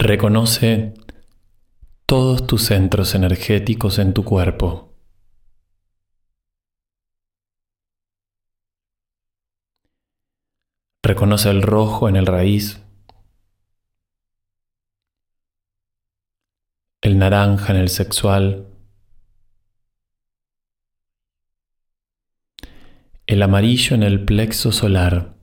Reconoce todos tus centros energéticos en tu cuerpo. Reconoce el rojo en el raíz, el naranja en el sexual, el amarillo en el plexo solar.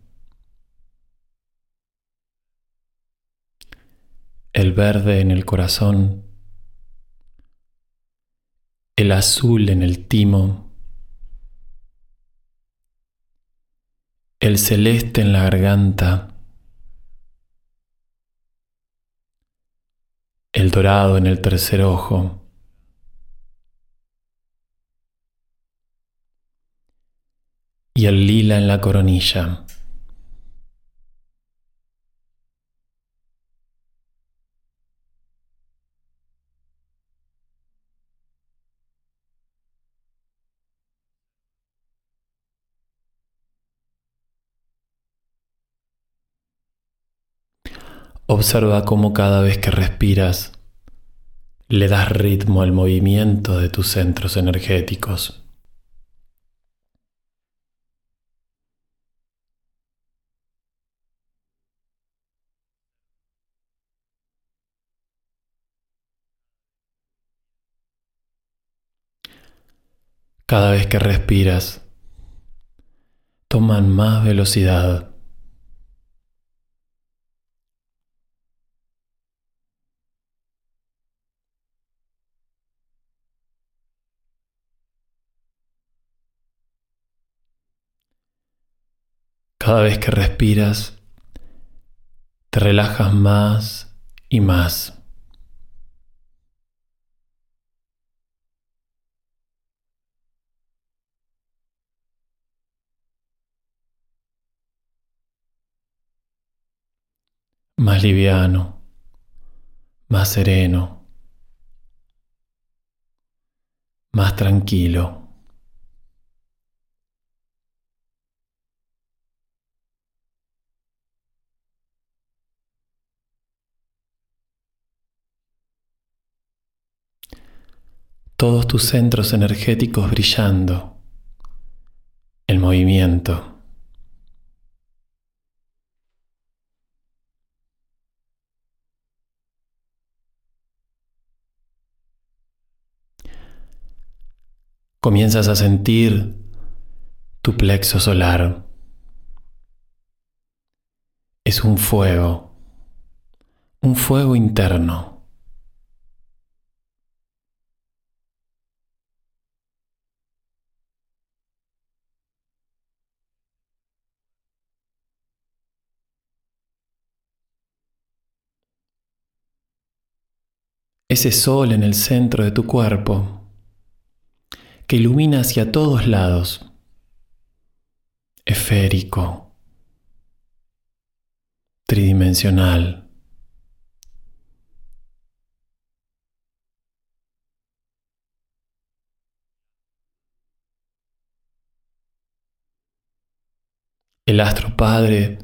El verde en el corazón, el azul en el timo, el celeste en la garganta, el dorado en el tercer ojo, y el lila en la coronilla. Observa cómo cada vez que respiras le das ritmo al movimiento de tus centros energéticos. Cada vez que respiras, toman más velocidad. Cada vez que respiras, te relajas más y más. Más liviano, más sereno, más tranquilo. Todos tus centros energéticos brillando, el movimiento. Comienzas a sentir tu plexo solar. Es un fuego, un fuego interno. Ese sol en el centro de tu cuerpo que ilumina hacia todos lados, esférico, tridimensional. El astro Padre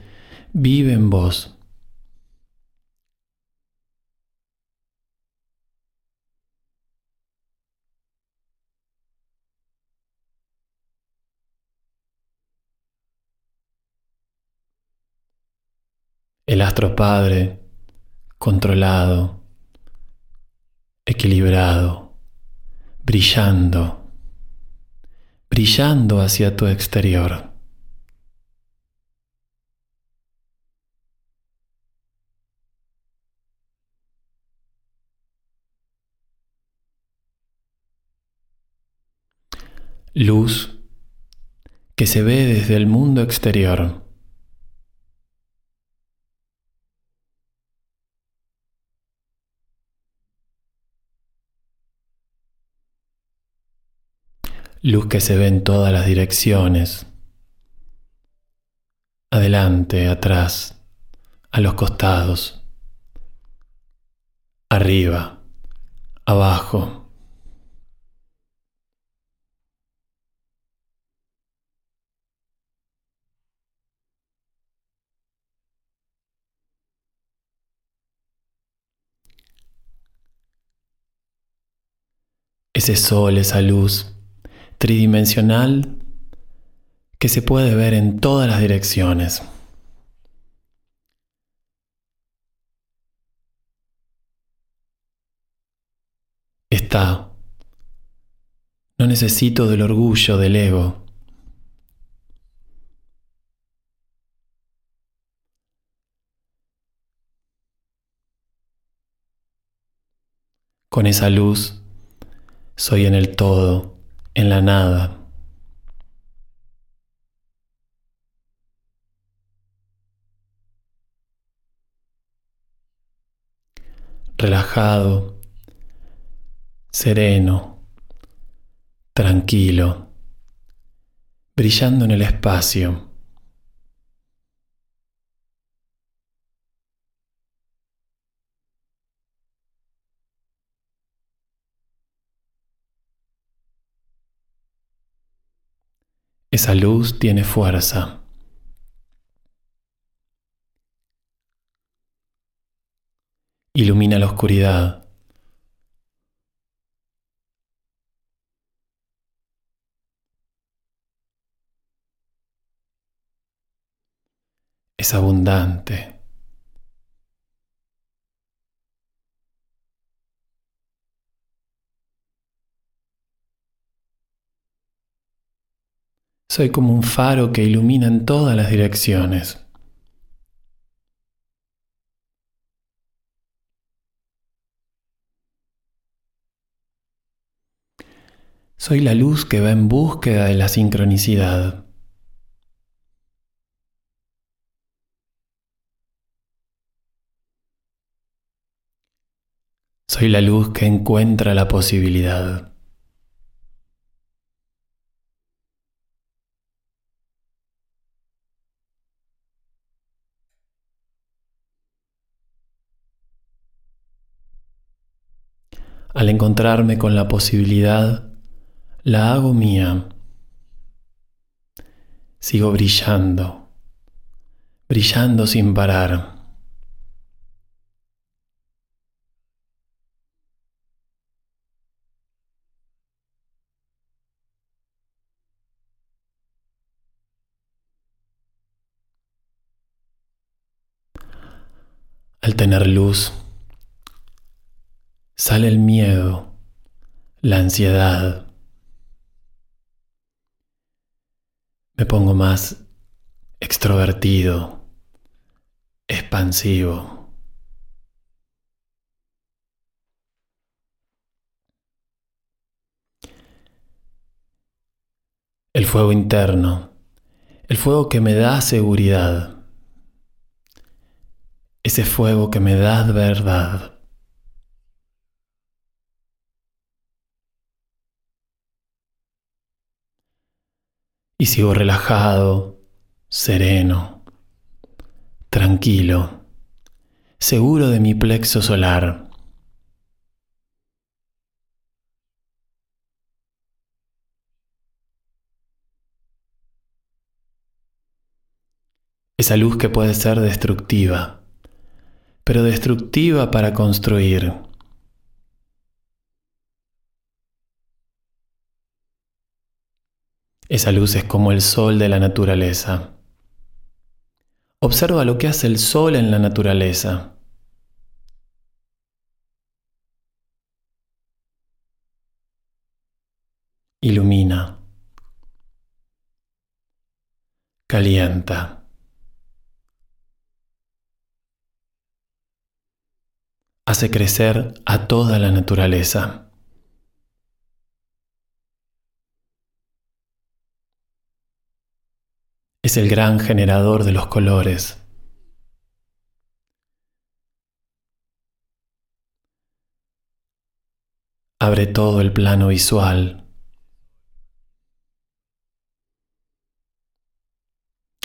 vive en vos astro padre controlado, equilibrado, brillando, brillando hacia tu exterior. Luz que se ve desde el mundo exterior. luz que se ve en todas las direcciones, adelante, atrás, a los costados, arriba, abajo. Ese sol, esa luz, tridimensional que se puede ver en todas las direcciones. Está. No necesito del orgullo del ego. Con esa luz soy en el todo, en la nada. relajado, sereno, tranquilo, brillando en el espacio. Esa luz tiene fuerza. Ilumina la oscuridad. Es abundante. Soy como un faro que ilumina en todas las direcciones. Soy la luz que va en búsqueda de la sincronicidad. Soy la luz que encuentra la posibilidad. Al encontrarme con la posibilidad, la hago mía. Sigo brillando, brillando sin parar. Al tener luz, sale el miedo, la ansiedad. Me pongo más extrovertido, expansivo. El fuego interno, el fuego que me da seguridad, ese fuego que me da verdad. Y sigo relajado, sereno, tranquilo, seguro de mi plexo solar. Esa luz que puede ser destructiva, pero destructiva para construir. Esa luz es como el sol de la naturaleza. Observa lo que hace el sol en la naturaleza. Ilumina. Calienta. Hace crecer a toda la naturaleza. Es el gran generador de los colores. Abre todo el plano visual.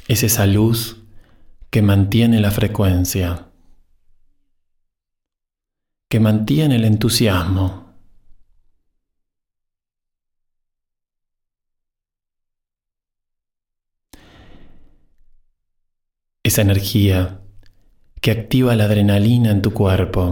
Es esa luz que mantiene la frecuencia, que mantiene el entusiasmo. esa energía que activa la adrenalina en tu cuerpo.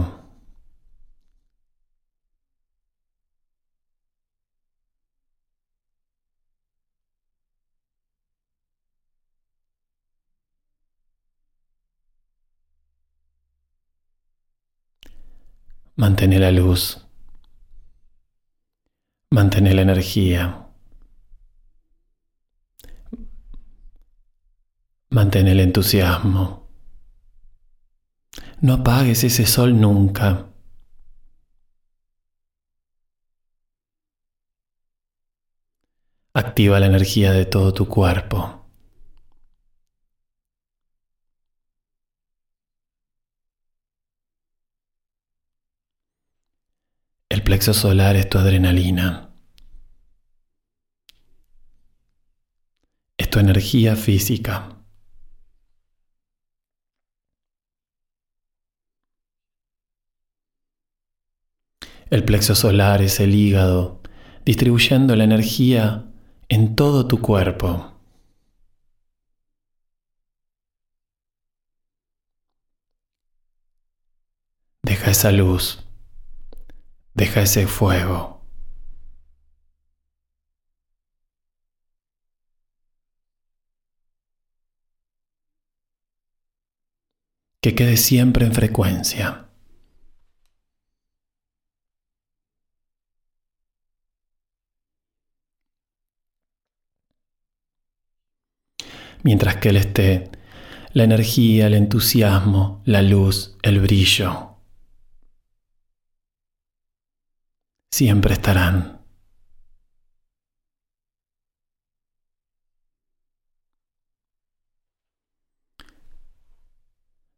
Mantén la luz. Mantén la energía. Mantén el entusiasmo. No apagues ese sol nunca. Activa la energía de todo tu cuerpo. El plexo solar es tu adrenalina. Es tu energía física. El plexo solar es el hígado, distribuyendo la energía en todo tu cuerpo. Deja esa luz Deja ese fuego. Que quede siempre en frecuencia. Mientras que Él esté, la energía, el entusiasmo, la luz, el brillo siempre estarán.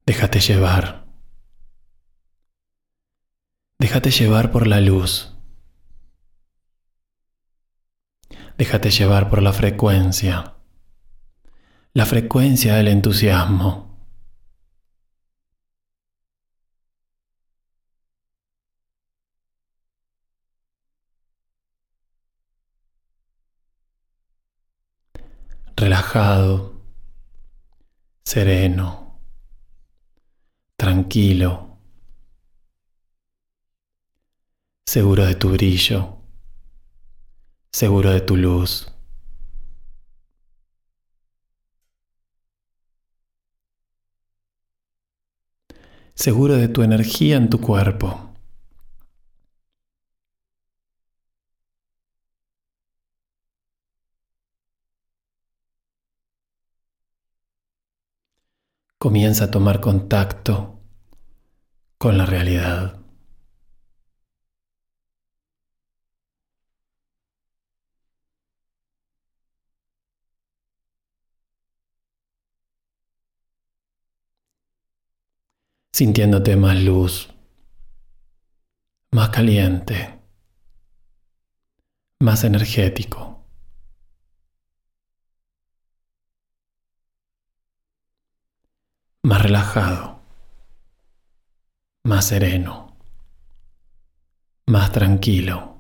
Déjate llevar. Déjate llevar por la luz. Déjate llevar por la frecuencia. La frecuencia del entusiasmo. relajado, sereno, tranquilo, seguro de tu brillo, seguro de tu luz. Seguro de tu energía en tu cuerpo. comienza a tomar contacto con la realidad. Sintiéndote más luz, más caliente, más energético. más relajado, más sereno, más tranquilo.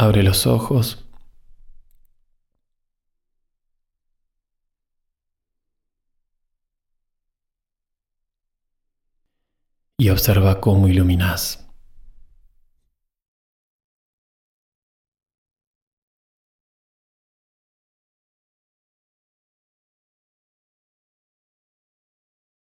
Abre los ojos y observa cómo iluminas.